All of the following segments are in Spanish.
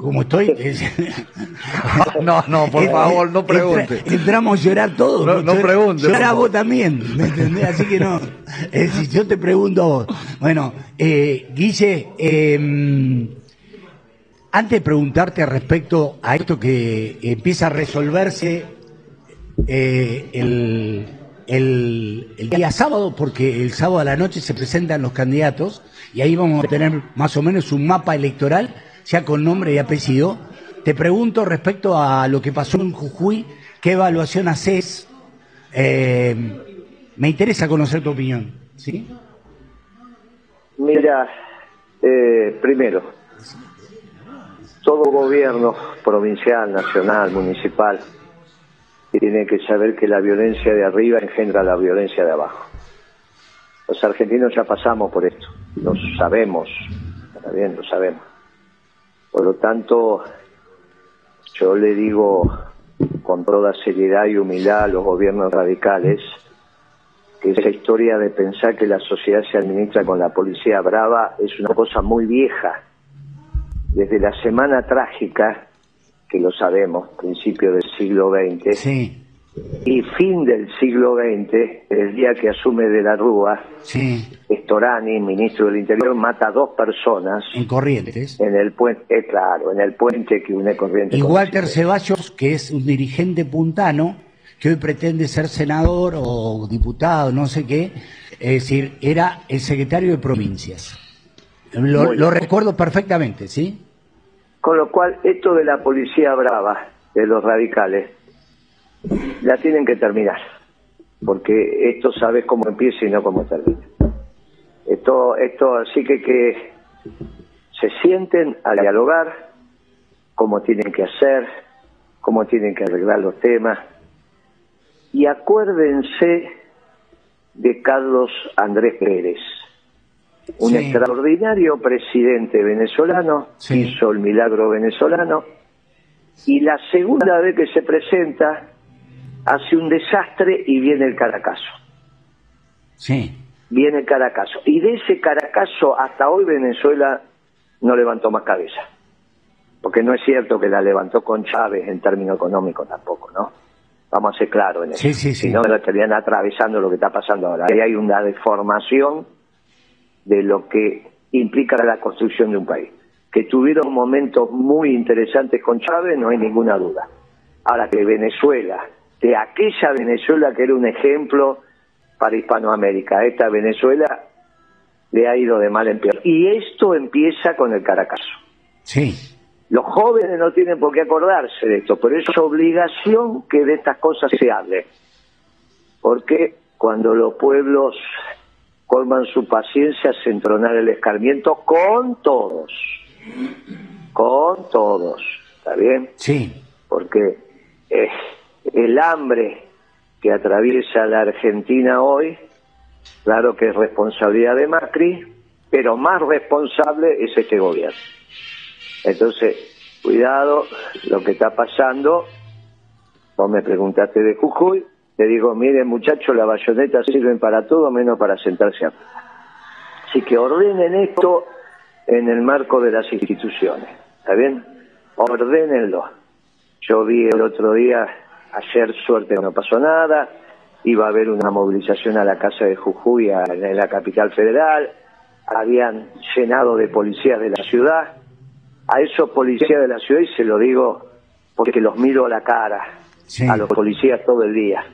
como estoy. no, no, por Eh, favor, no pregunte. entramos a llorar todos. No- no pregunte, favor. vos también, ¿me entendés? Así que no. Es decir, yo te pregunto a vos. Bueno, eh, Guille, eh, antes de preguntarte respecto a esto que empieza a resolverse eh, el, el- el día sábado, porque el sábado a la noche se presentan los candidatos y ahí vamos a tener más o menos un mapa electoral, ya con nombre y apellido. Te pregunto respecto a lo que pasó en Jujuy, ¿qué evaluación haces? Eh, me interesa conocer tu opinión. Mira, eh, primero, todo gobierno provincial, nacional, municipal, tiene que saber que la violencia de arriba engendra la violencia de abajo. Los argentinos ya pasamos por esto, lo sabemos, está bien, lo sabemos. Por lo tanto, yo le digo con toda seriedad y humildad a los gobiernos radicales que esa historia de pensar que la sociedad se administra con la policía brava es una cosa muy vieja. Desde la semana trágica, que lo sabemos, principio del siglo XX, Sí, y fin del siglo XX, el día que asume de la Rúa, sí, Storani, ministro del Interior, mata a dos personas en Corrientes. en el puente, eh, claro, en el puente que une Corrientes. Y con Walter. Ceballos, que es un dirigente puntano, que hoy pretende ser senador o diputado, no sé qué, es decir, era el secretario de provincias. Lo, lo recuerdo perfectamente, ¿sí? Con lo cual, esto de la policía brava, de los radicales, la tienen que terminar. Porque esto sabes cómo empieza y no cómo termina. Esto, esto así que que se sienten a dialogar cómo tienen que hacer, cómo tienen que arreglar los temas. Y acuérdense de Carlos Andrés Pérez, un Sí. extraordinario presidente venezolano, Sí. hizo el milagro venezolano, y la segunda vez que se presenta hace un desastre y viene el Caracazo. Sí. Viene el Caracazo. Y de ese Caracazo hasta hoy Venezuela no levantó más cabeza. Porque no es cierto que la levantó con Chávez en términos económicos tampoco, ¿no? Vamos a ser claros en eso. Sí, sí, sí. Si no, estarían atravesando lo que está pasando ahora. Ahí hay una deformación de lo que implica la construcción de un país. Que tuvieron momentos muy interesantes con Chávez, no hay ninguna duda. Ahora que Venezuela, de aquella Venezuela que era un ejemplo para Hispanoamérica, esta Venezuela le ha ido de mal en peor. Y esto empieza con el Caracazo. Sí. Los jóvenes no tienen por qué acordarse de esto, pero es obligación que de estas cosas se hable. Porque cuando los pueblos colman su paciencia, se entronar el escarmiento con todos. Con todos. ¿Está bien? Sí. Porque eh, el hambre que atraviesa la Argentina hoy, claro que es responsabilidad de Macri, pero más responsable es este gobierno. Entonces, cuidado lo que está pasando. Vos me preguntaste de Jujuy, te digo, miren muchachos, las bayonetas sirven para todo menos para sentarse a... Así que ordenen esto en el marco de las instituciones, ¿está bien? Ordénenlo. Yo vi el otro día, ayer suerte no pasó nada, iba a haber una movilización a la casa de Jujuy a- en la capital federal, habían llenado de policías de la ciudad, a esos policías de la ciudad, y se lo digo porque los miro a la cara, Sí. a los policías todo el día.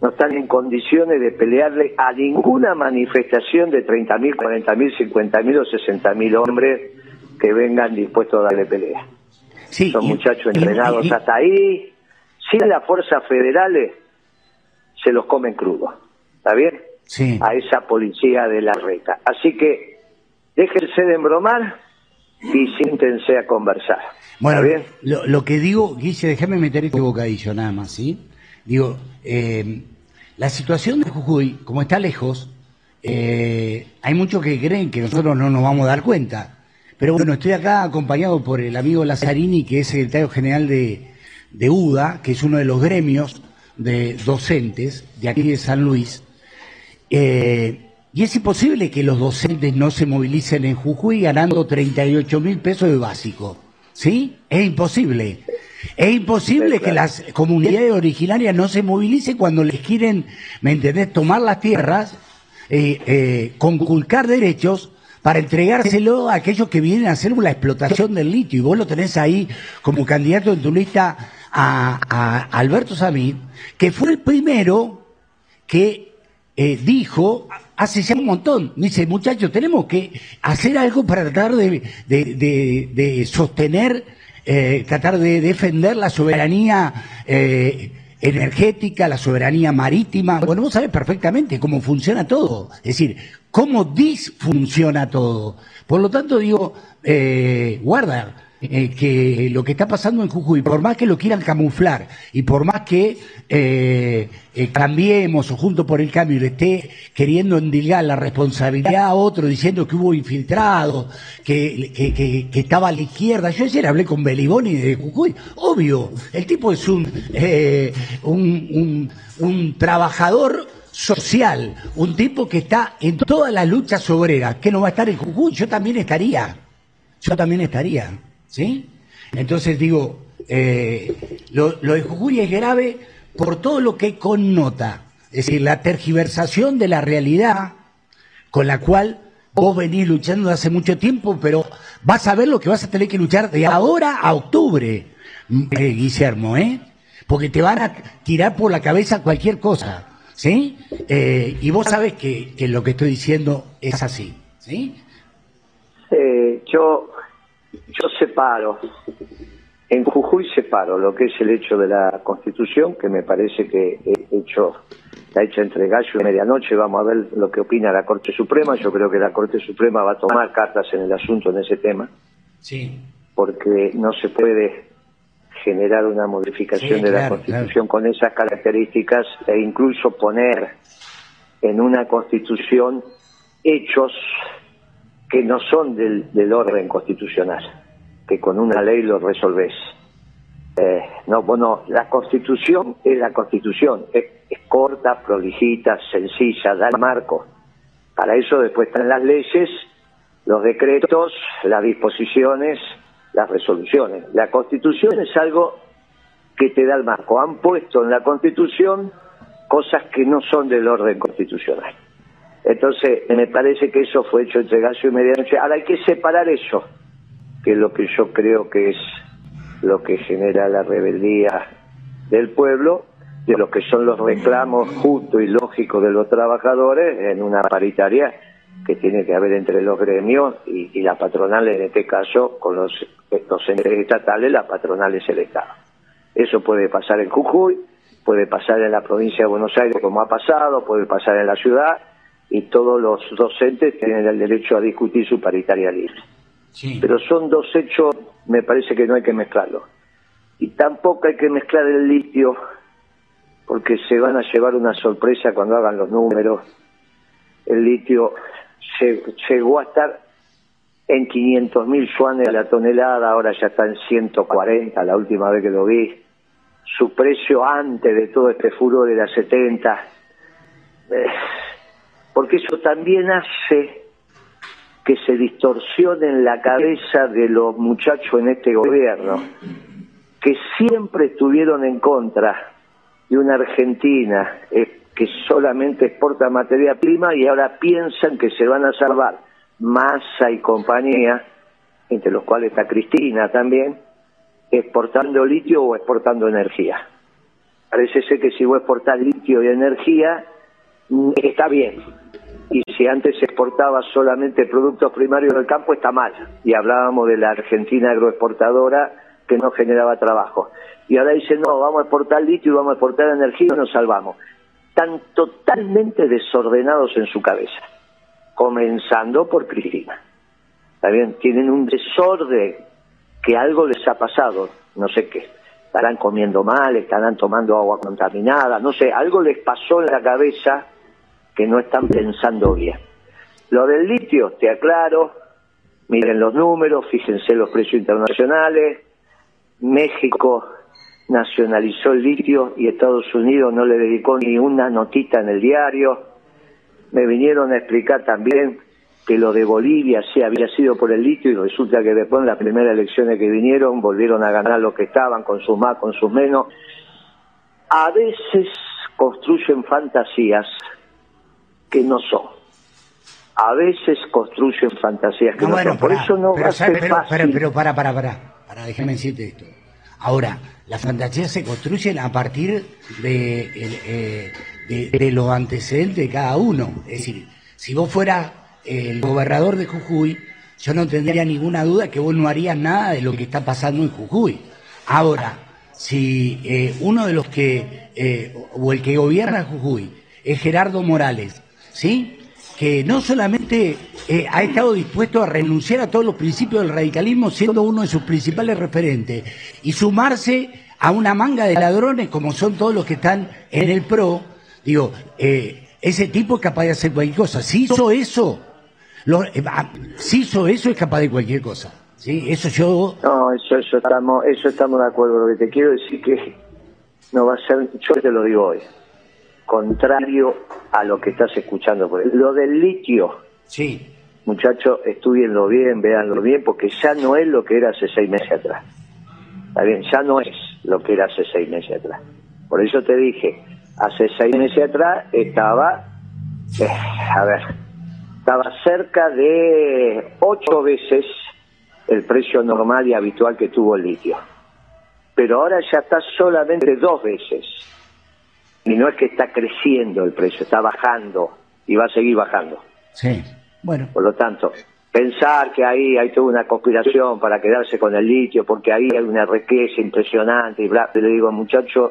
No están en condiciones de pelearle a ninguna manifestación de 30.000, 40.000, 50.000 o 60.000 hombres que vengan dispuestos a darle pelea. Sí. Son y- muchachos y- entrenados y- hasta ahí. Sin las fuerzas federales se los comen crudos. ¿Está bien? Sí. A esa policía de la reta. Así que déjense de embromar y siéntense a conversar. Bueno, ¿Está bien? Lo, lo que digo, Guille, déjame meter este bocadillo nada más, ¿sí? Digo, eh, la situación de Jujuy, como está lejos, eh, hay muchos que creen que nosotros no nos vamos a dar cuenta. Pero bueno, estoy acá acompañado por el amigo Lazzarini, que es secretario general de, de UDA, que es uno de los gremios de docentes de aquí de San Luis. Eh, y es imposible que los docentes no se movilicen en Jujuy ganando 38 mil pesos de básico. ¿sí? Es imposible. Es imposible que las comunidades originarias no se movilicen cuando les quieren, ¿me entendés?, tomar las tierras, eh, eh, conculcar derechos para entregárselo a aquellos que vienen a hacer la explotación del litio. Y vos lo tenés ahí como candidato en tu lista a, Alberto Samit, que fue el primero que eh, dijo hace ya un montón, dice, muchachos, tenemos que hacer algo para tratar de, de, de, sostener, eh, tratar de defender la soberanía eh, energética, la soberanía marítima. Bueno, vos sabés perfectamente cómo funciona todo, es decir, cómo disfunciona todo. Por lo tanto, digo, eh, guarda, eh, que lo que está pasando en Jujuy, por más que lo quieran camuflar y por más que eh, eh, cambiemos o junto por el cambio le esté queriendo endilgar la responsabilidad a otro diciendo que hubo infiltrados, que, que, estaba a la izquierda. Yo ayer hablé con Beliboni de Jujuy, obvio, el tipo es un, un, un, un trabajador social, un tipo que está en todas las luchas obreras, que no va a estar en Jujuy, yo también estaría, yo también estaría. ¿Sí? Entonces digo, eh, lo, de Jujuy es grave por todo lo que connota, es decir, la tergiversación de la realidad con la cual vos venís luchando hace mucho tiempo, pero vas a ver lo que vas a tener que luchar de ahora a octubre, eh, Guillermo, ¿eh? Porque te van a tirar por la cabeza cualquier cosa, ¿sí? Eh, y vos sabes que, que, lo que estoy diciendo es así, ¿sí? yo yo separo, en Jujuy separo lo que es el hecho de la Constitución, que me parece que hecho, está hecha entre gallo y medianoche, vamos a ver lo que opina la Corte Suprema, yo creo que la Corte Suprema va a tomar cartas en el asunto en ese tema, sí. porque no se puede generar una modificación de la Constitución con esas características e incluso poner en una Constitución hechos que no son del, orden constitucional, que con una ley lo resolvés. Eh, no, bueno, la constitución es la constitución, es, corta, prolijita, sencilla, da el marco. Para eso después están las leyes, los decretos, las disposiciones, las resoluciones. La constitución es algo que te da el marco. Han puesto en la constitución cosas que no son del orden constitucional. Entonces, me parece que eso fue hecho entre gallo y medianoche. Ahora hay que separar eso, que es lo que yo creo que es lo que genera la rebeldía del pueblo, de lo que son los reclamos justos y lógicos de los trabajadores en una paritaria que tiene que haber entre los gremios y, la patronal, en este caso, con los, los entes estatales, la patronal es el Estado. Eso puede pasar en Jujuy, puede pasar en la provincia de Buenos Aires como ha pasado, puede pasar en la ciudad, y todos los docentes tienen el derecho a discutir su paritaria libre. Pero son dos hechos, me parece que no hay que mezclarlos. Y tampoco hay que mezclar el litio, porque se van a llevar una sorpresa cuando hagan los números. El litio llegó a estar en 500 mil yuanes a la tonelada, ahora ya está en 140, la última vez que lo vi. Su precio antes de todo este furor era 70 porque eso también hace que se distorsione en la cabeza de los muchachos en este gobierno, que siempre estuvieron en contra de una Argentina eh, que solamente exporta materia prima y ahora piensan que se van a salvar Massa y compañía, entre los cuales está Cristina también, exportando litio o exportando energía. Parece ser que si vos exportás litio y energía, mm, está bien, si antes se exportaba solamente productos primarios del campo está mal. Y hablábamos de la Argentina agroexportadora que no generaba trabajo. Y ahora dicen, no, vamos a exportar litio y vamos a exportar energía y nos salvamos. Están totalmente desordenados en su cabeza, comenzando por Cristina. ¿Está bien? Tienen un desorden que algo les ha pasado, no sé qué. Estarán comiendo mal, estarán tomando agua contaminada, no sé, algo les pasó en la cabeza que no están pensando bien. Lo del litio, te aclaro, miren los números, fíjense los precios internacionales, México nacionalizó el litio y Estados Unidos no le dedicó ni una notita en el diario. Me vinieron a explicar también que lo de Bolivia sí había sido por el litio y resulta que después en las primeras elecciones que vinieron volvieron a ganar lo que estaban, con sus más, con sus menos. A veces construyen fantasías que no son. A veces construyen fantasías que no, son. Por eso no pero, va a ser pero, fácil. Pero, para, para, para, para, déjame decirte esto. Ahora, las fantasías se construyen a partir de, eh, de, de los antecedentes de cada uno. Es decir, si vos fueras el gobernador de Jujuy, yo no tendría ninguna duda que vos no harías nada de lo que está pasando en Jujuy. Ahora, si eh, uno de los que, eh, o el que gobierna Jujuy, es Gerardo Morales, ¿sí? Que no solamente eh, ha estado dispuesto a renunciar a todos los principios del radicalismo, siendo uno de sus principales referentes, y sumarse a una manga de ladrones como son todos los que están en el PRO, digo, ese tipo es capaz de hacer cualquier cosa. Si hizo eso, lo, eh, ah, si hizo eso es capaz de cualquier cosa. ¿sí? Eso yo... No, eso, eso, estamos, eso estamos de acuerdo. Lo que te quiero decir que no va a ser, yo te lo digo hoy, contrario a lo que estás escuchando. Lo del litio. Sí. Muchachos, estudienlo bien, véanlo bien, porque ya no es lo que era hace seis meses atrás. Está bien, ya no es lo que era hace seis meses atrás. Por eso te dije, hace seis meses atrás estaba, eh, a ver, estaba cerca de ocho veces el precio normal y habitual que tuvo el litio. Pero ahora ya está solamente dos veces. Y no es que está creciendo el precio, está bajando y va a seguir bajando. Sí, bueno. Por lo tanto, pensar que ahí hay toda una conspiración para quedarse con el litio, porque ahí hay una riqueza impresionante y bla, le digo, muchacho,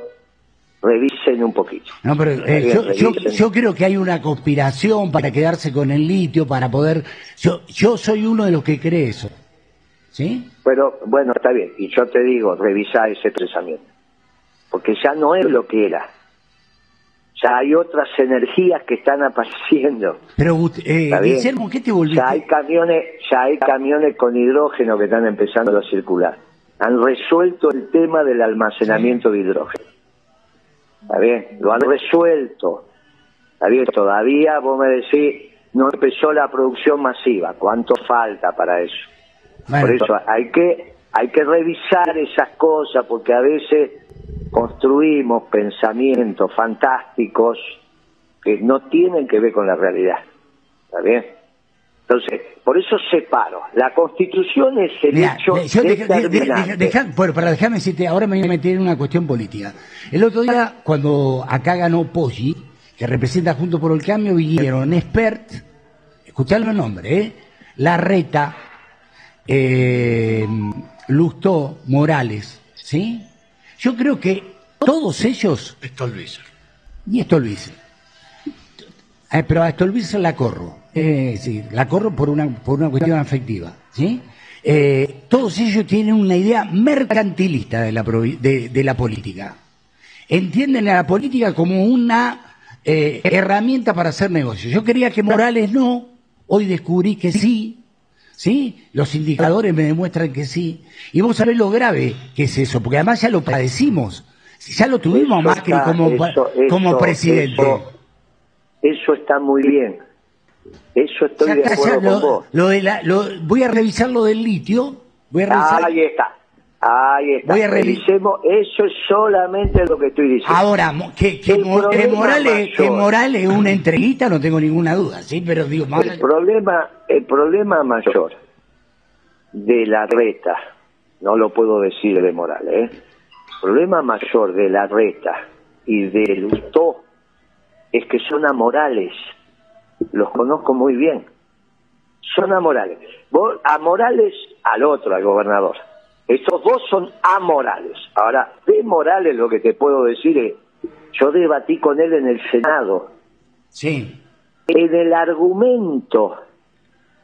revisen un poquito. No, pero eh, yo, creo que hay una conspiración para quedarse con el litio, para poder... Yo, yo soy uno de los que cree eso. ¿Sí? Pero bueno, está bien. Y yo te digo, revisa ese pensamiento. Porque ya no es lo que era. Ya hay otras energías que están apareciendo. Pero, eh, Guillermo, ¿qué te volviste? Ya hay camiones, ya hay camiones con hidrógeno que están empezando a circular. Han resuelto el tema del almacenamiento de hidrógeno. Está bien, lo han resuelto. Está bien, todavía vos me decís, no empezó la producción masiva. ¿Cuánto falta para eso? Por eso hay que, hay que revisar esas cosas porque a veces construimos pensamientos fantásticos que no tienen que ver con la realidad. ¿Está bien? Entonces, por eso separo. La Constitución es el hecho de, bueno, para dejarme decirte, ahora me voy a meter en una cuestión política. El otro día, cuando acá ganó Poggi, que representa Junto por el Cambio, vinieron Expert, escuchadme el nombre, ¿eh? Larreta, eh, Lustó, Morales, ¿sí? Yo creo que todos ellos... Stolbizer. Y Stolbizer. Eh, pero a Stolbizer la corro eh, sí, la corro por una, por una cuestión afectiva, ¿sí? Eh, todos ellos tienen una idea mercantilista de la, de, la política. Entienden a la política como una eh, herramienta para hacer negocios. Yo quería que Morales no, hoy descubrí que sí, ¿sí? Los indicadores me demuestran que sí. Y vos sabés lo grave que es eso, porque además ya lo padecimos. Ya lo tuvimos más que como, como presidente. Eso, eso está muy bien eso estoy de acuerdo con vos. Lo de la, lo, voy a revisar lo del litio. Voy a revisar. Ahí está. Ahí está. Voy a Revisemos, eso es solamente lo que estoy diciendo. Ahora, que, que, Morales, que Morales una entreguita, no tengo ninguna duda, ¿sí? Pero digo, más... el, problema, el problema mayor de la reta, no lo puedo decir de Morales, ¿eh? el problema mayor de la reta y de Lustó es que son amorales los conozco muy bien. Son amorales. Vos, amorales al otro, al gobernador. Estos dos son amorales. Ahora, de Morales lo que te puedo decir es, yo debatí con él en el Senado. Sí. En el argumento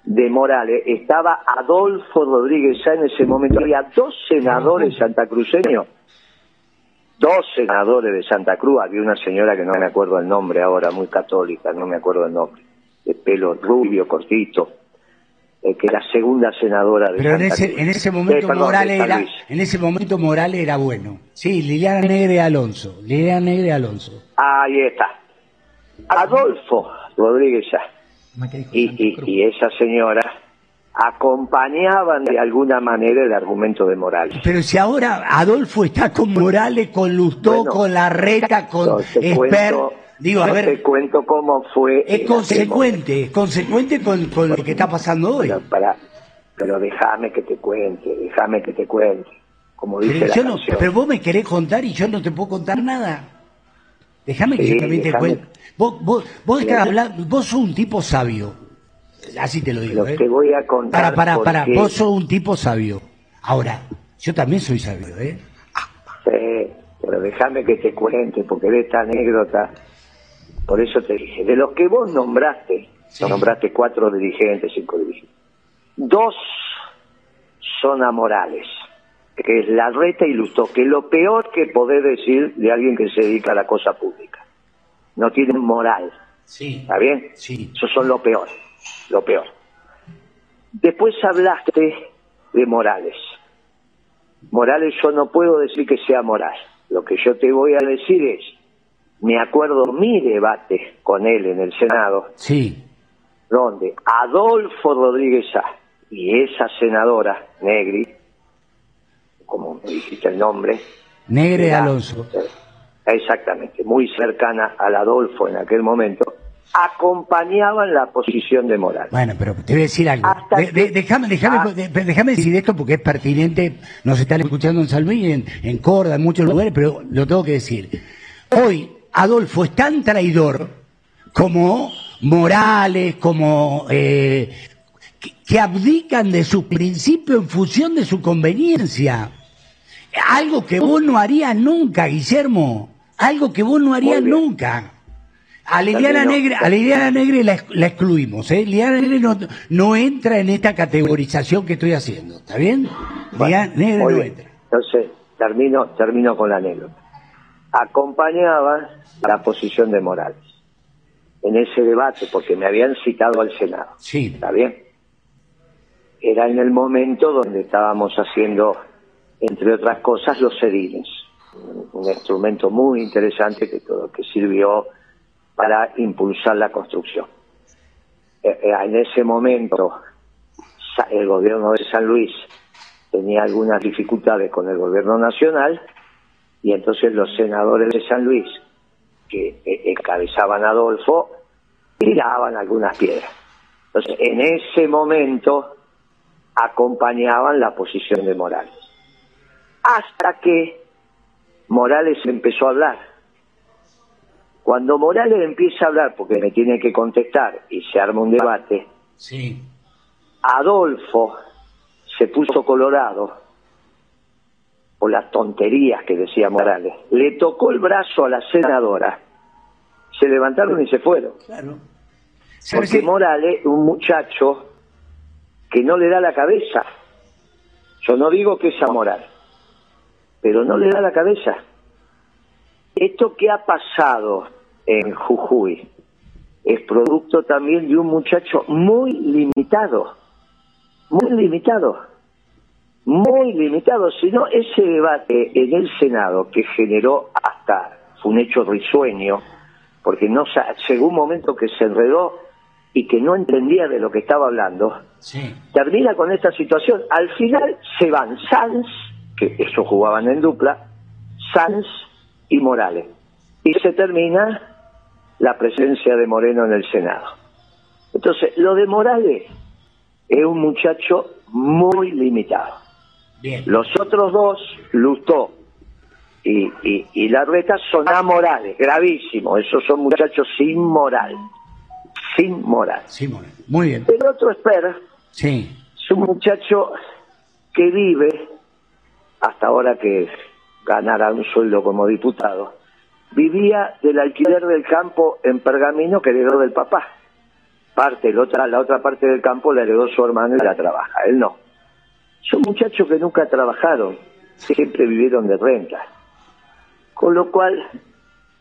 de Morales estaba Adolfo Rodríguez ya en ese momento. Había dos senadores santacruceños, dos senadores de Santa Cruz. Había una señora que no me acuerdo el nombre ahora, muy católica, no me acuerdo el nombre de pelo rubio, cortito, eh, que la segunda senadora de Pero en ese, en ese momento eh, Morales era, en ese momento Morales era bueno. Sí, Liliana Negre Alonso, Liliana Negre Alonso. Ahí está. Adolfo Rodríguez ya. y, y, esa señora acompañaban de alguna manera el argumento de Morales. Pero si ahora Adolfo está con Morales, con Lustó, con Larreta, con Esper, digo, a ver, te cuento cómo fue. Es consecuente, es consecuente con, con, lo que está pasando hoy. Pero, para, pero déjame que te cuente, déjame que te cuente. Como dice pero, la no, pero vos me querés contar y yo no te puedo contar nada. Déjame que yo también te cuente. Vos, vos, vos, estás hablando, vos sos un tipo sabio. Así te lo digo. Lo ¿eh? voy a contar. Para, para, para. Vos sos un tipo sabio. Ahora, yo también soy sabio, ¿eh? Sí, pero déjame que te cuente, porque de esta anécdota, por eso te dije, de los que vos nombraste, nombraste cuatro dirigentes, cinco dirigentes, dos son amorales, que es la reta y Lustó, que es lo peor que podés decir de alguien que se dedica a la cosa pública. No tienen moral. Sí. ¿Está bien? Sí. Esos son lo peor lo peor. Después hablaste de Morales. Morales yo no puedo decir que sea moral. Lo que yo te voy a decir es, me acuerdo mi debate con él en el Senado. Sí. Donde Adolfo Rodríguez y esa senadora, Negri, como me dijiste el nombre. Negre Alonso. Exactamente, muy cercana al Adolfo en aquel momento acompañaban la posición de Morales. Bueno, pero te voy a decir algo. déjame, déjame, déjame decir esto porque es pertinente. Nos están escuchando en San Luis, en, en Córdoba, en muchos lugares, pero lo tengo que decir. Hoy Adolfo es tan traidor como Morales, como eh, que, abdican de su principio en función de su conveniencia. Algo que vos no harías nunca, Guillermo. Algo que vos no harías nunca. A Liliana Negre, a Liliana Negre la, excluimos, ¿eh? Liliana Negre no, no, entra en esta categorización que estoy haciendo, ¿está bien? Liliana Negre no entra. Entonces, termino, termino con la anécdota. Acompañaba la posición de Morales en ese debate, porque me habían citado al Senado. Sí. ¿Está bien? Era en el momento donde estábamos haciendo, entre otras cosas, los sedines. Un instrumento muy interesante que, todo, que sirvió para impulsar la construcción. Eh, eh, en ese momento, el gobierno de San Luis tenía algunas dificultades con el gobierno nacional y entonces los senadores de San Luis, que eh, encabezaban a Adolfo, tiraban algunas piedras. Entonces, en ese momento acompañaban la posición de Morales. Hasta que Morales empezó a hablar cuando Morales empieza a hablar, porque me tiene que contestar y se arma un debate, sí. Adolfo se puso colorado por las tonterías que decía Morales. Le tocó el brazo a la senadora, se levantaron y se fueron. Claro. Porque Morales, un muchacho que no le da la cabeza. Yo no digo que es amoral, pero no le da la cabeza. Esto que ha pasado en Jujuy es producto también de un muchacho muy limitado, muy limitado, muy limitado. Si no, ese debate en el Senado que generó hasta, fue un hecho risueño, porque no llegó un momento que se enredó y que no entendía de lo que estaba hablando, termina con esta situación. Al final se van Sanz, que eso jugaban en dupla, Sanz y Morales. Y se termina la presencia de Moreno en el Senado. Entonces, lo de Morales es un muchacho muy limitado. Los otros dos, Lustó y, y, y Larreta, son amorales, gravísimo. Esos son muchachos sin moral. Sin moral. Sin moral. Muy bien. El otro espera. Sí. Es un muchacho que vive, hasta ahora que ganará un sueldo como diputado, vivía del alquiler del campo en Pergamino que heredó del papá. Parte, la otra, la otra parte del campo la heredó su hermano y la trabaja, él no. Son muchachos que nunca trabajaron, siempre vivieron de renta. Con lo cual,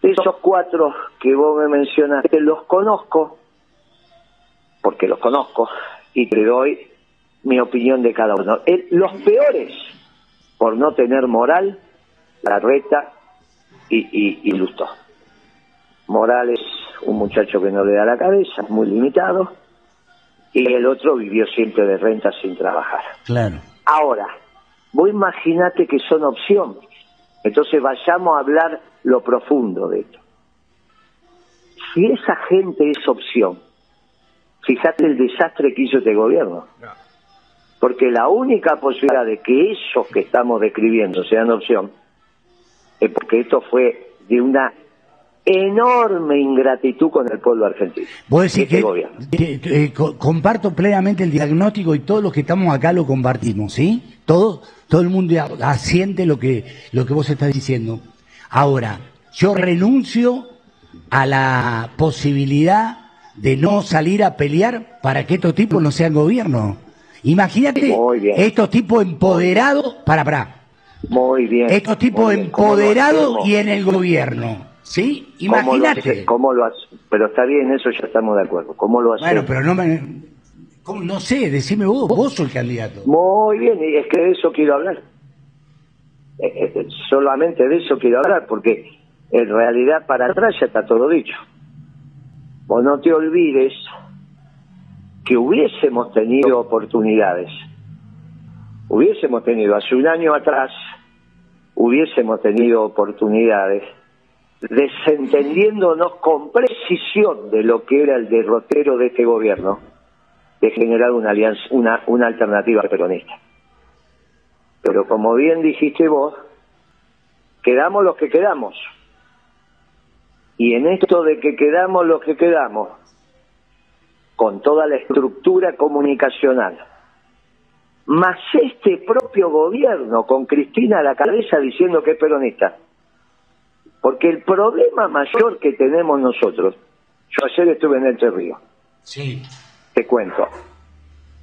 esos cuatro que vos me mencionaste, los conozco, porque los conozco, y te doy mi opinión de cada uno. los peores, por no tener moral, la reta y, y, Morales, un muchacho que no le da la cabeza, muy limitado. Y el otro vivió siempre de renta sin trabajar. Claro. Ahora, vos imaginate que son opción. Entonces vayamos a hablar lo profundo de esto. Si esa gente es opción, fíjate el desastre que hizo este gobierno. Porque la única posibilidad de que esos que estamos describiendo sean opción es porque esto fue de una enorme ingratitud con el pueblo argentino. Vos decís este que, gobierno. que- eh, co- comparto plenamente el diagnóstico y todos los que estamos acá lo compartimos, ¿sí? Todo, todo el mundo asiente lo que, lo que vos estás diciendo. Ahora, yo renuncio a la posibilidad de no salir a pelear para que estos tipos no sean gobierno. Imagínate estos tipos empoderados, para, para, Muy bien. estos tipos muy bien. ¿Cómo lo empoderados y en el gobierno, ¿sí? ¿Cómo lo Imagínate. hace- ¿Cómo lo hace? Pero está bien, eso ya estamos de acuerdo. ¿Cómo lo hacemos? Bueno, pero no me... ¿cómo? No sé, decime vos, vos sos el candidato. Muy bien, y es que de eso quiero hablar. Eh, eh, solamente de eso quiero hablar, porque en realidad para atrás ya está todo dicho. Vos no te olvides que hubiésemos tenido oportunidades. Hubiésemos tenido, hace un año atrás, hubiésemos tenido oportunidades desentendiéndonos con precisión de lo que era el derrotero de este gobierno, de generar una alianza, una, una alternativa peronista. Pero como bien dijiste vos, quedamos los que quedamos. Y en esto de que quedamos los que quedamos, con toda la estructura comunicacional, más este propio gobierno con Cristina a la cabeza diciendo que es peronista. Porque el problema mayor que tenemos nosotros, yo ayer estuve en el Río, Sí. te cuento.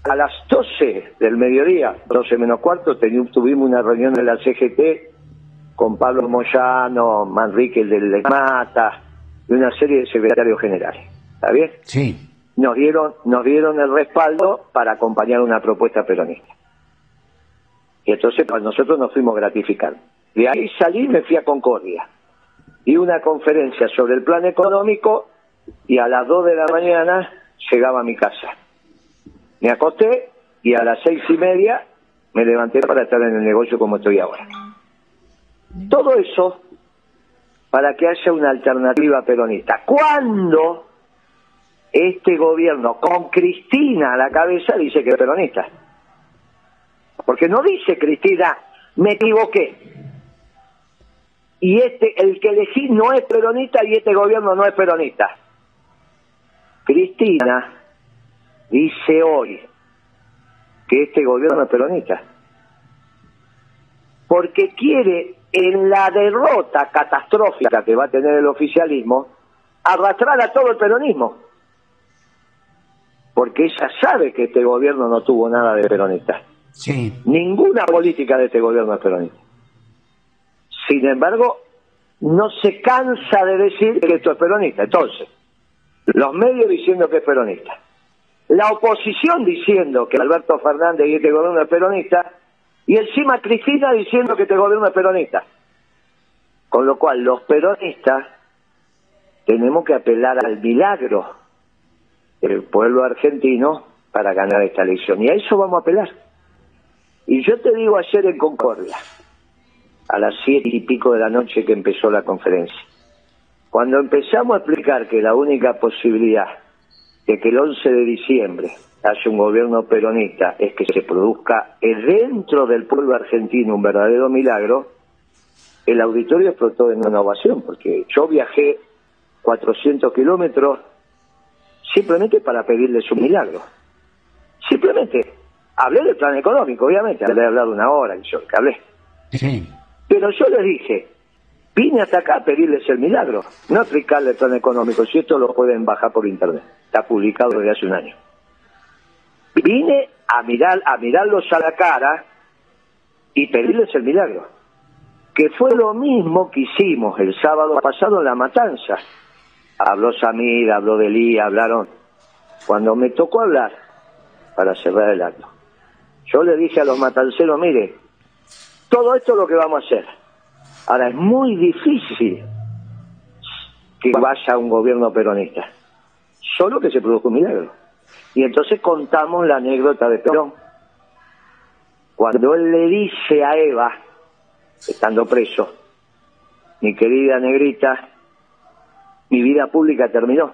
A las 12 del mediodía, 12 menos cuarto, tuvimos una reunión de la CGT con Pablo Moyano, Manrique el del Mata y una serie de secretarios generales. ¿Está bien? Sí. Nos dieron, nos dieron el respaldo para acompañar una propuesta peronista. Y entonces pues, nosotros nos fuimos gratificando. De ahí salí y me fui a Concordia. Di una conferencia sobre el plan económico y a las 2 de la mañana llegaba a mi casa. Me acosté y a las seis y media me levanté para estar en el negocio como estoy ahora. Todo eso para que haya una alternativa peronista. ¿Cuándo este gobierno, con Cristina a la cabeza, dice que es peronista? Porque no dice Cristina, me equivoqué. Y este, el que elegí no es peronista y este gobierno no es peronista. Cristina dice hoy que este gobierno es peronista. Porque quiere, en la derrota catastrófica que va a tener el oficialismo, arrastrar a todo el peronismo. Porque ella sabe que este gobierno no tuvo nada de peronista. Sí. Ninguna política de este gobierno es peronista. Sin embargo, no se cansa de decir que esto es peronista. Entonces, los medios diciendo que es peronista. La oposición diciendo que Alberto Fernández y este gobierno es peronista. Y encima Cristina diciendo que este gobierno es peronista. Con lo cual, los peronistas tenemos que apelar al milagro del pueblo argentino para ganar esta elección. Y a eso vamos a apelar. Y yo te digo ayer en Concordia, a las siete y pico de la noche que empezó la conferencia, cuando empezamos a explicar que la única posibilidad de que el 11 de diciembre haya un gobierno peronista es que se produzca dentro del pueblo argentino un verdadero milagro, el auditorio explotó en una ovación, porque yo viajé 400 kilómetros simplemente para pedirles un milagro. Simplemente hablé del plan económico, obviamente, hablé de hablar una hora, yo que hablé. Sí. Pero yo les dije, vine hasta acá a pedirles el milagro, no a explicarles el plan económico, si esto lo pueden bajar por internet, está publicado desde hace un año. Vine a mirar, a mirarlos a la cara y pedirles el milagro, que fue lo mismo que hicimos el sábado pasado en la matanza. Habló Samir, habló Delí, hablaron. Cuando me tocó hablar para cerrar el acto, yo le dije a los matanceros, mire, todo esto es lo que vamos a hacer. Ahora, es muy difícil que vaya un gobierno peronista. Solo que se produzca un milagro. Y entonces contamos la anécdota de Perón. Cuando él le dice a Eva, estando preso, mi querida negrita, mi vida pública terminó.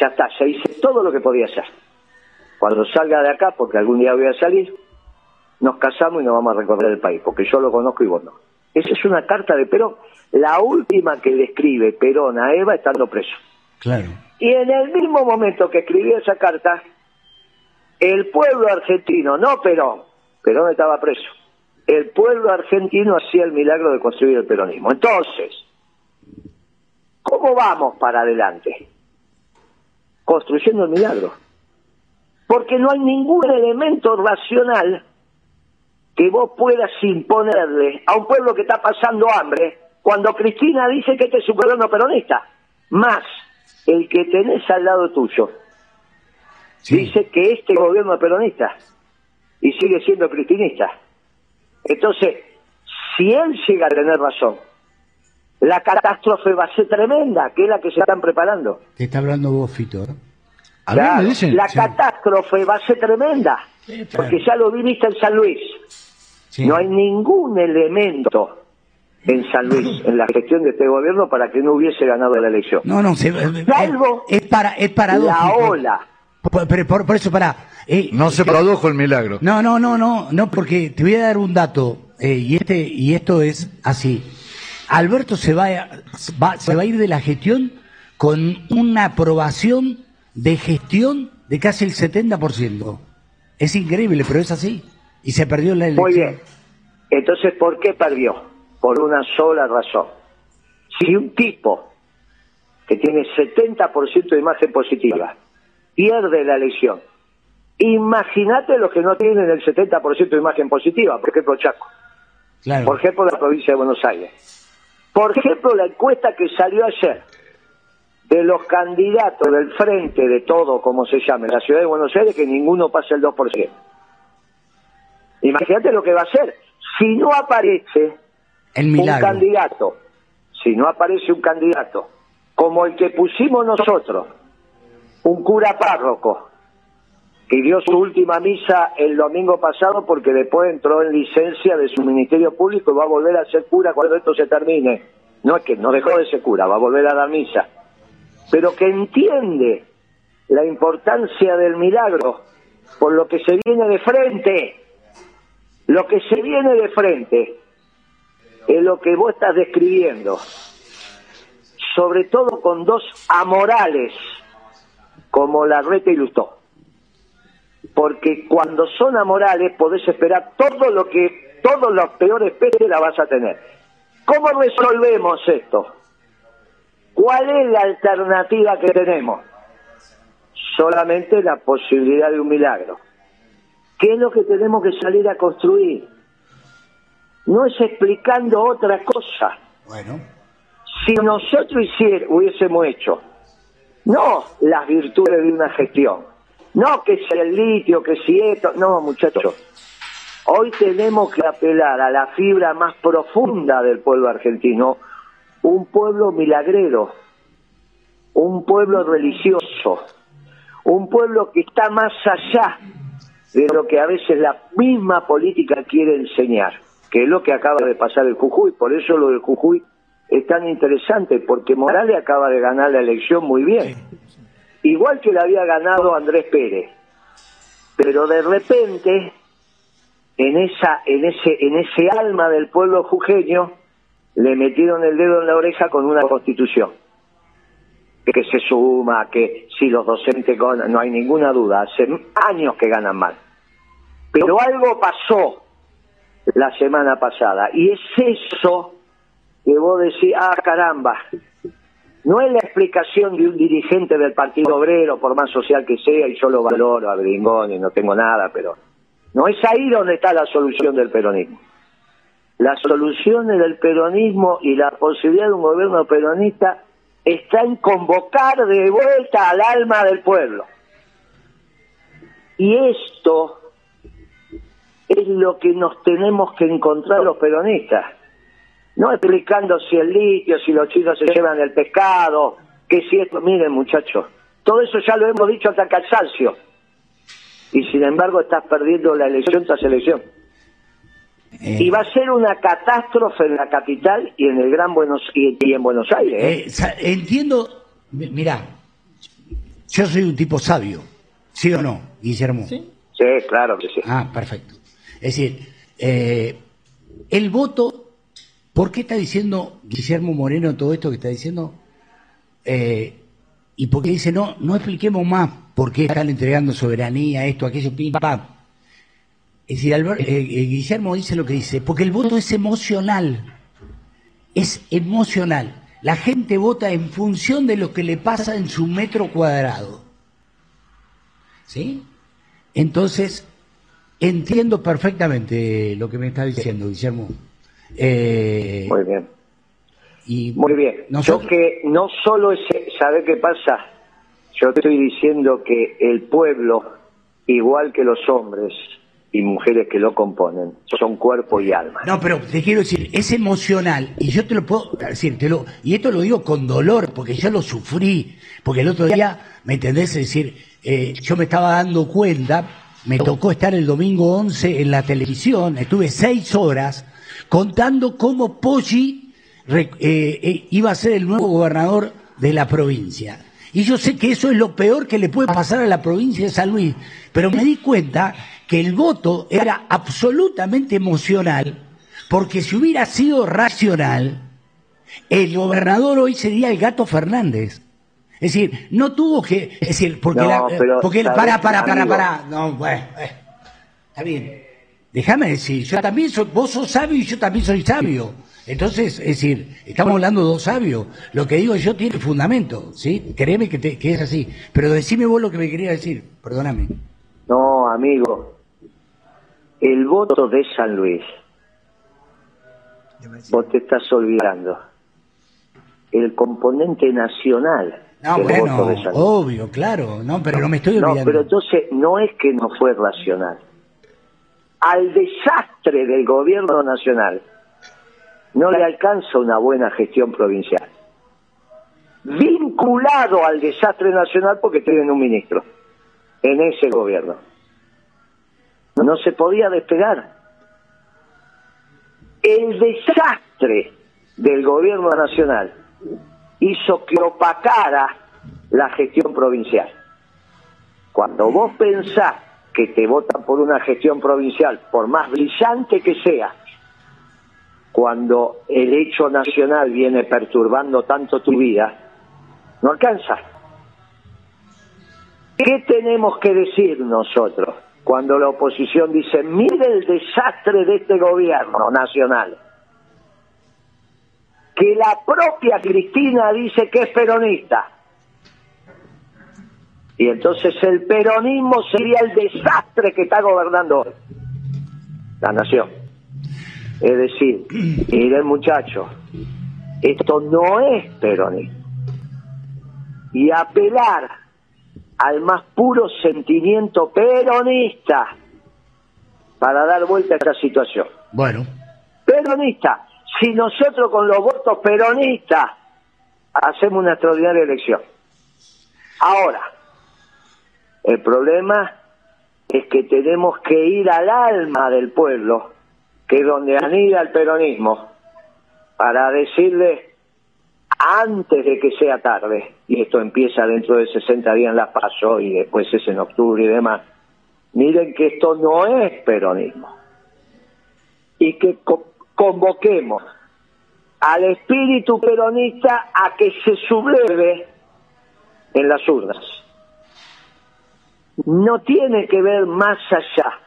Ya está, ya hice todo lo que podía hacer. Cuando salga de acá, porque algún día voy a salir, nos casamos y nos vamos a recorrer el país, porque yo lo conozco y vos no. Esa es una carta de Perón, la última que le escribe Perón a Eva estando preso. Claro. Y en el mismo momento que escribió esa carta, el pueblo argentino, no Perón, Perón estaba preso, el pueblo argentino hacía el milagro de construir el peronismo. Entonces, ¿cómo vamos para adelante? Construyendo el milagro. Porque no hay ningún elemento racional que vos puedas imponerle a un pueblo que está pasando hambre cuando Cristina dice que este es un gobierno peronista. Más el que tenés al lado tuyo Sí. dice que este gobierno es peronista y sigue siendo cristinista. Entonces, si él llega a tener razón, la catástrofe va a ser tremenda, que es la que se están preparando. Te está hablando vos, Fito. ¿eh? A mí Claro, me dicen. la sí. catástrofe va a ser tremenda. Porque ya lo viviste en San Luis. Sí. No hay ningún elemento en San Luis, en la gestión de este gobierno, para que no hubiese ganado la elección. No, no, se, eh, Salvo es, para, es la paradójico. ola. Por, pero por, por eso, para. No se produjo el milagro. No, no, no, no, no, porque te voy a dar un dato, eh, y este, y esto es así. Alberto se va, a- va- se va a ir de la gestión con una aprobación de gestión de casi el 70%. Es increíble, pero es así. Y se perdió la elección. Muy bien. Entonces, ¿por qué perdió? Por una sola razón. Si un tipo que tiene 70% de imagen positiva pierde la elección, imagínate los que no tienen el 70% de imagen positiva, por ejemplo Chaco, Claro. por ejemplo la provincia de Buenos Aires. Por ejemplo, la encuesta que salió ayer de los candidatos del frente de todo, como se llame, en la ciudad de Buenos Aires, que ninguno pasa el 2%. Imagínate lo que va a hacer. Si no aparece el un candidato, si no aparece un candidato como el que pusimos nosotros, un cura párroco, que dio su última misa el domingo pasado porque después entró en licencia de su ministerio público y va a volver a ser cura cuando esto se termine. No es que no dejó de ser cura, va a volver a dar misa. Pero que entiende la importancia del milagro por lo que se viene de frente. Lo que se viene de frente es lo que vos estás describiendo, sobre todo con dos amorales como la reta y Lustó. Porque cuando son amorales podés esperar todo lo que, todos los peores peces la vas a tener. ¿Cómo resolvemos esto? ¿Cuál es la alternativa que tenemos? Solamente la posibilidad de un milagro. ¿Qué es lo que tenemos que salir a construir? No es explicando otra cosa. Bueno. Si nosotros hicier, hubiésemos hecho, no las virtudes de una gestión, no que si el litio, que si esto, no muchachos. Hoy tenemos que apelar a la fibra más profunda del pueblo argentino, un pueblo milagrero, un pueblo religioso, un pueblo que está más allá de lo que a veces la misma política quiere enseñar, que es lo que acaba de pasar el Jujuy. Por eso lo del Jujuy es tan interesante, porque Morales acaba de ganar la elección muy bien, igual que la había ganado Andrés Pérez. Pero de repente, en esa, en ese, en ese alma del pueblo jujeño, le metieron el dedo en la oreja con una constitución que se suma, que si los docentes ganan, no hay ninguna duda, hace años que ganan mal. Pero algo pasó la semana pasada y es eso que vos decís, ah caramba, no es la explicación de un dirigente del Partido Obrero, por más social que sea, y yo lo valoro a Bringón y no tengo nada, pero no es ahí donde está la solución del peronismo. La solución del peronismo y la posibilidad de un gobierno peronista está en convocar de vuelta al alma del pueblo. Y esto es lo que nos tenemos que encontrar los peronistas. No explicando si el litio, si los chinos se llevan el pescado, que si esto, miren muchachos, Todo eso ya lo hemos dicho hasta cansancio. Y sin embargo estás perdiendo la elección tras elección. Eh, Y va a ser una catástrofe en la capital y en el Gran Buenos y, y en Buenos Aires. ¿eh? eh, entiendo, mi- mirá, yo soy un tipo sabio, ¿sí o no, Guillermo? Sí, claro que sí. Ah, perfecto. Es decir, eh, el voto, ¿por qué está diciendo Guillermo Moreno todo esto que está diciendo? Eh, y porque dice, no, no expliquemos más por qué están entregando soberanía, esto, aquello, pim, pam. Es decir, Albert- eh, eh, Guillermo dice lo que dice, porque el voto es emocional, es emocional. La gente vota en función de lo que le pasa en su metro cuadrado. ¿Sí? Entonces, entiendo perfectamente lo que me está diciendo, Guillermo. Eh, Muy bien. y Muy bien. nosotros- Yo que no solo es, ¿sabe qué pasa? Yo te estoy diciendo que el pueblo, igual que los hombres y mujeres que lo componen, son cuerpo y alma. No, pero te quiero decir, es emocional, y yo te lo puedo decir, te lo, y esto lo digo con dolor, porque yo lo sufrí, porque el otro día, ¿me entendés? Decir, eh, yo me estaba dando cuenta, me tocó estar el domingo 11 en la televisión, estuve seis horas contando cómo Poggi eh, eh, iba a ser el nuevo gobernador de la provincia. Y yo sé que eso es lo peor que le puede pasar a la provincia de San Luis, pero me di cuenta que el voto era absolutamente emocional, porque si hubiera sido racional, el gobernador hoy sería el gato Fernández. Es decir, no tuvo que, es decir, porque No, la, pero, porque ¿sabes, para, para, para, para, no, bueno, eh, está bien. Déjame decir, yo también soy, vos sos sabio y yo también soy sabio. Entonces, es decir, estamos hablando de dos sabios. Lo que digo yo tiene fundamento, ¿sí? Créeme que, te- que es así. Pero decime vos lo que me quería decir, perdóname. No, amigo. El voto de San Luis, vos te estás olvidando. El componente nacional No, del bueno, voto de San Luis. obvio, claro, no, pero no me estoy No, olvidando. pero entonces no es que no fue racional. Al desastre del gobierno nacional no le alcanza una buena gestión provincial. Vinculado al desastre nacional porque tienen un ministro en ese gobierno. No se podía despegar. El desastre del gobierno nacional hizo que opacara la gestión provincial. Cuando vos pensás que te votan por una gestión provincial, por más brillante que sea, cuando el hecho nacional viene perturbando tanto tu vida, no alcanza. ¿Qué tenemos que decir nosotros cuando la oposición dice, mire el desastre de este gobierno nacional? Que la propia Cristina dice que es peronista. Y entonces el peronismo sería el desastre que está gobernando hoy la nación. Es decir, miren muchachos, esto no es peronismo. Y apelar al más puro sentimiento peronista para dar vuelta a esta situación. Bueno, Peronista, si nosotros con los votos peronistas hacemos una extraordinaria elección. Ahora, el problema es que tenemos que ir al alma del pueblo, que es donde anida el peronismo, para decirle antes de que sea tarde, y esto empieza dentro de 60 días en la PASO y después es en octubre y demás, miren que esto no es peronismo. Y que co- convoquemos al espíritu peronista a que se subleve en las urnas. No tiene que ver más allá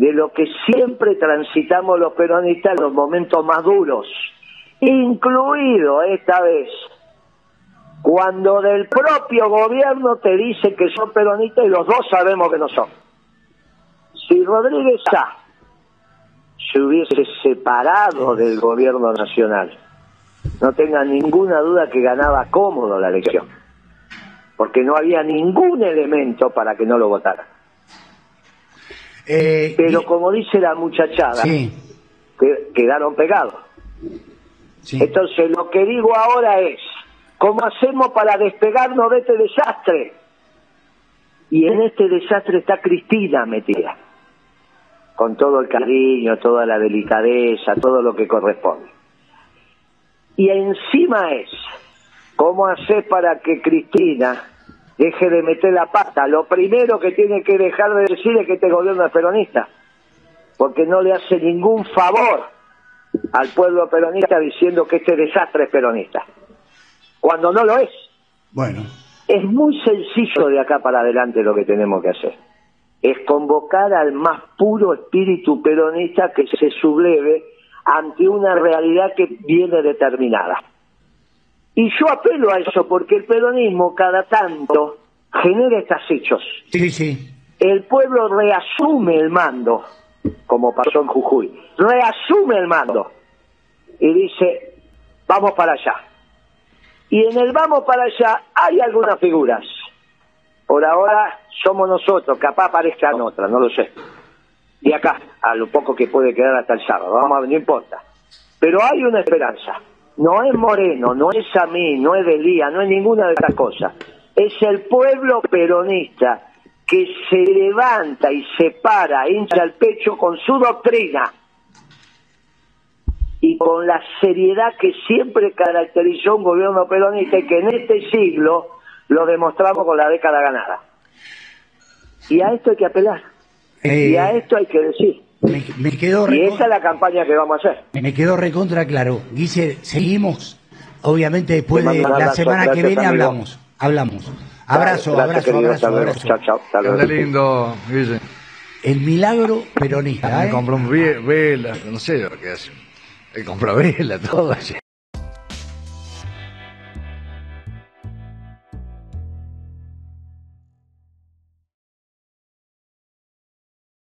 de lo que siempre transitamos los peronistas en los momentos más duros, incluido esta vez, cuando del propio gobierno te dicen que son peronistas y los dos sabemos que no son. Si Rodríguez Sá se hubiese separado del gobierno nacional, no tengan ninguna duda que ganaba cómodo la elección, porque no había ningún elemento para que no lo votara. Eh, Pero y- como dice la muchachada, sí, que quedaron pegados. sí. Entonces lo que digo ahora es, ¿Cómo hacemos para despegarnos de este desastre? Y en este desastre está Cristina metida, con todo el cariño, toda la delicadeza, todo lo que corresponde. Y encima es, ¿cómo hacer para que Cristina deje de meter la pata? Lo primero que tiene que dejar de decir es que este gobierno es peronista, porque no le hace ningún favor al pueblo peronista diciendo que este desastre es peronista, cuando no lo es. Bueno, Es muy sencillo de acá para adelante lo que tenemos que hacer. Es convocar al más puro espíritu peronista que se subleve ante una realidad que viene determinada. Y yo apelo a eso porque el peronismo cada tanto genera estos hechos. sí, sí. El pueblo reasume el mando, como pasó en Jujuy. Reasume el mando y dice, vamos para allá. Y en el vamos para allá hay algunas figuras. Por ahora somos nosotros, capaz aparezcan otras, no lo sé. De acá, a lo poco que puede quedar hasta el sábado, vamos a ver, no importa. Pero hay una esperanza. No es Moreno, no es a mí, no es Delía, no es ninguna de estas cosas. Es el pueblo peronista que se levanta y se para, hincha el pecho con su doctrina y con la seriedad que siempre caracterizó un gobierno peronista y que en este siglo lo demostramos con la década ganada. Y a esto hay que apelar. Eh, y a esto hay que decir. Me, me quedó Y esa es la campaña que vamos a hacer. me quedó recontra claro. Guille, seguimos. Obviamente después de la abrazo, semana que viene amigo. hablamos. Hablamos. Abrazo, Gracias, abrazo, querido, abrazo, abrazo. Chao, chao, hasta luego. Lindo, Guille. El milagro peronista. Me ¿eh? compró un ve- vela, no sé lo que hace. Él compró vela, todo allá.